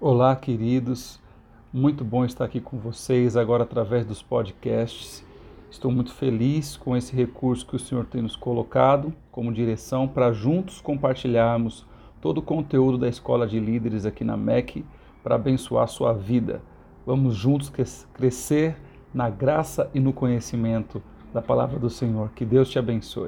Olá, queridos. Muito bom estar aqui com vocês agora através dos podcasts. Estou muito feliz com esse recurso que o Senhor tem nos colocado como direção para juntos compartilharmos todo o conteúdo da Escola de Líderes aqui na MEC para abençoar a sua vida. Vamos juntos crescer na graça e no conhecimento da palavra do Senhor. Que Deus te abençoe.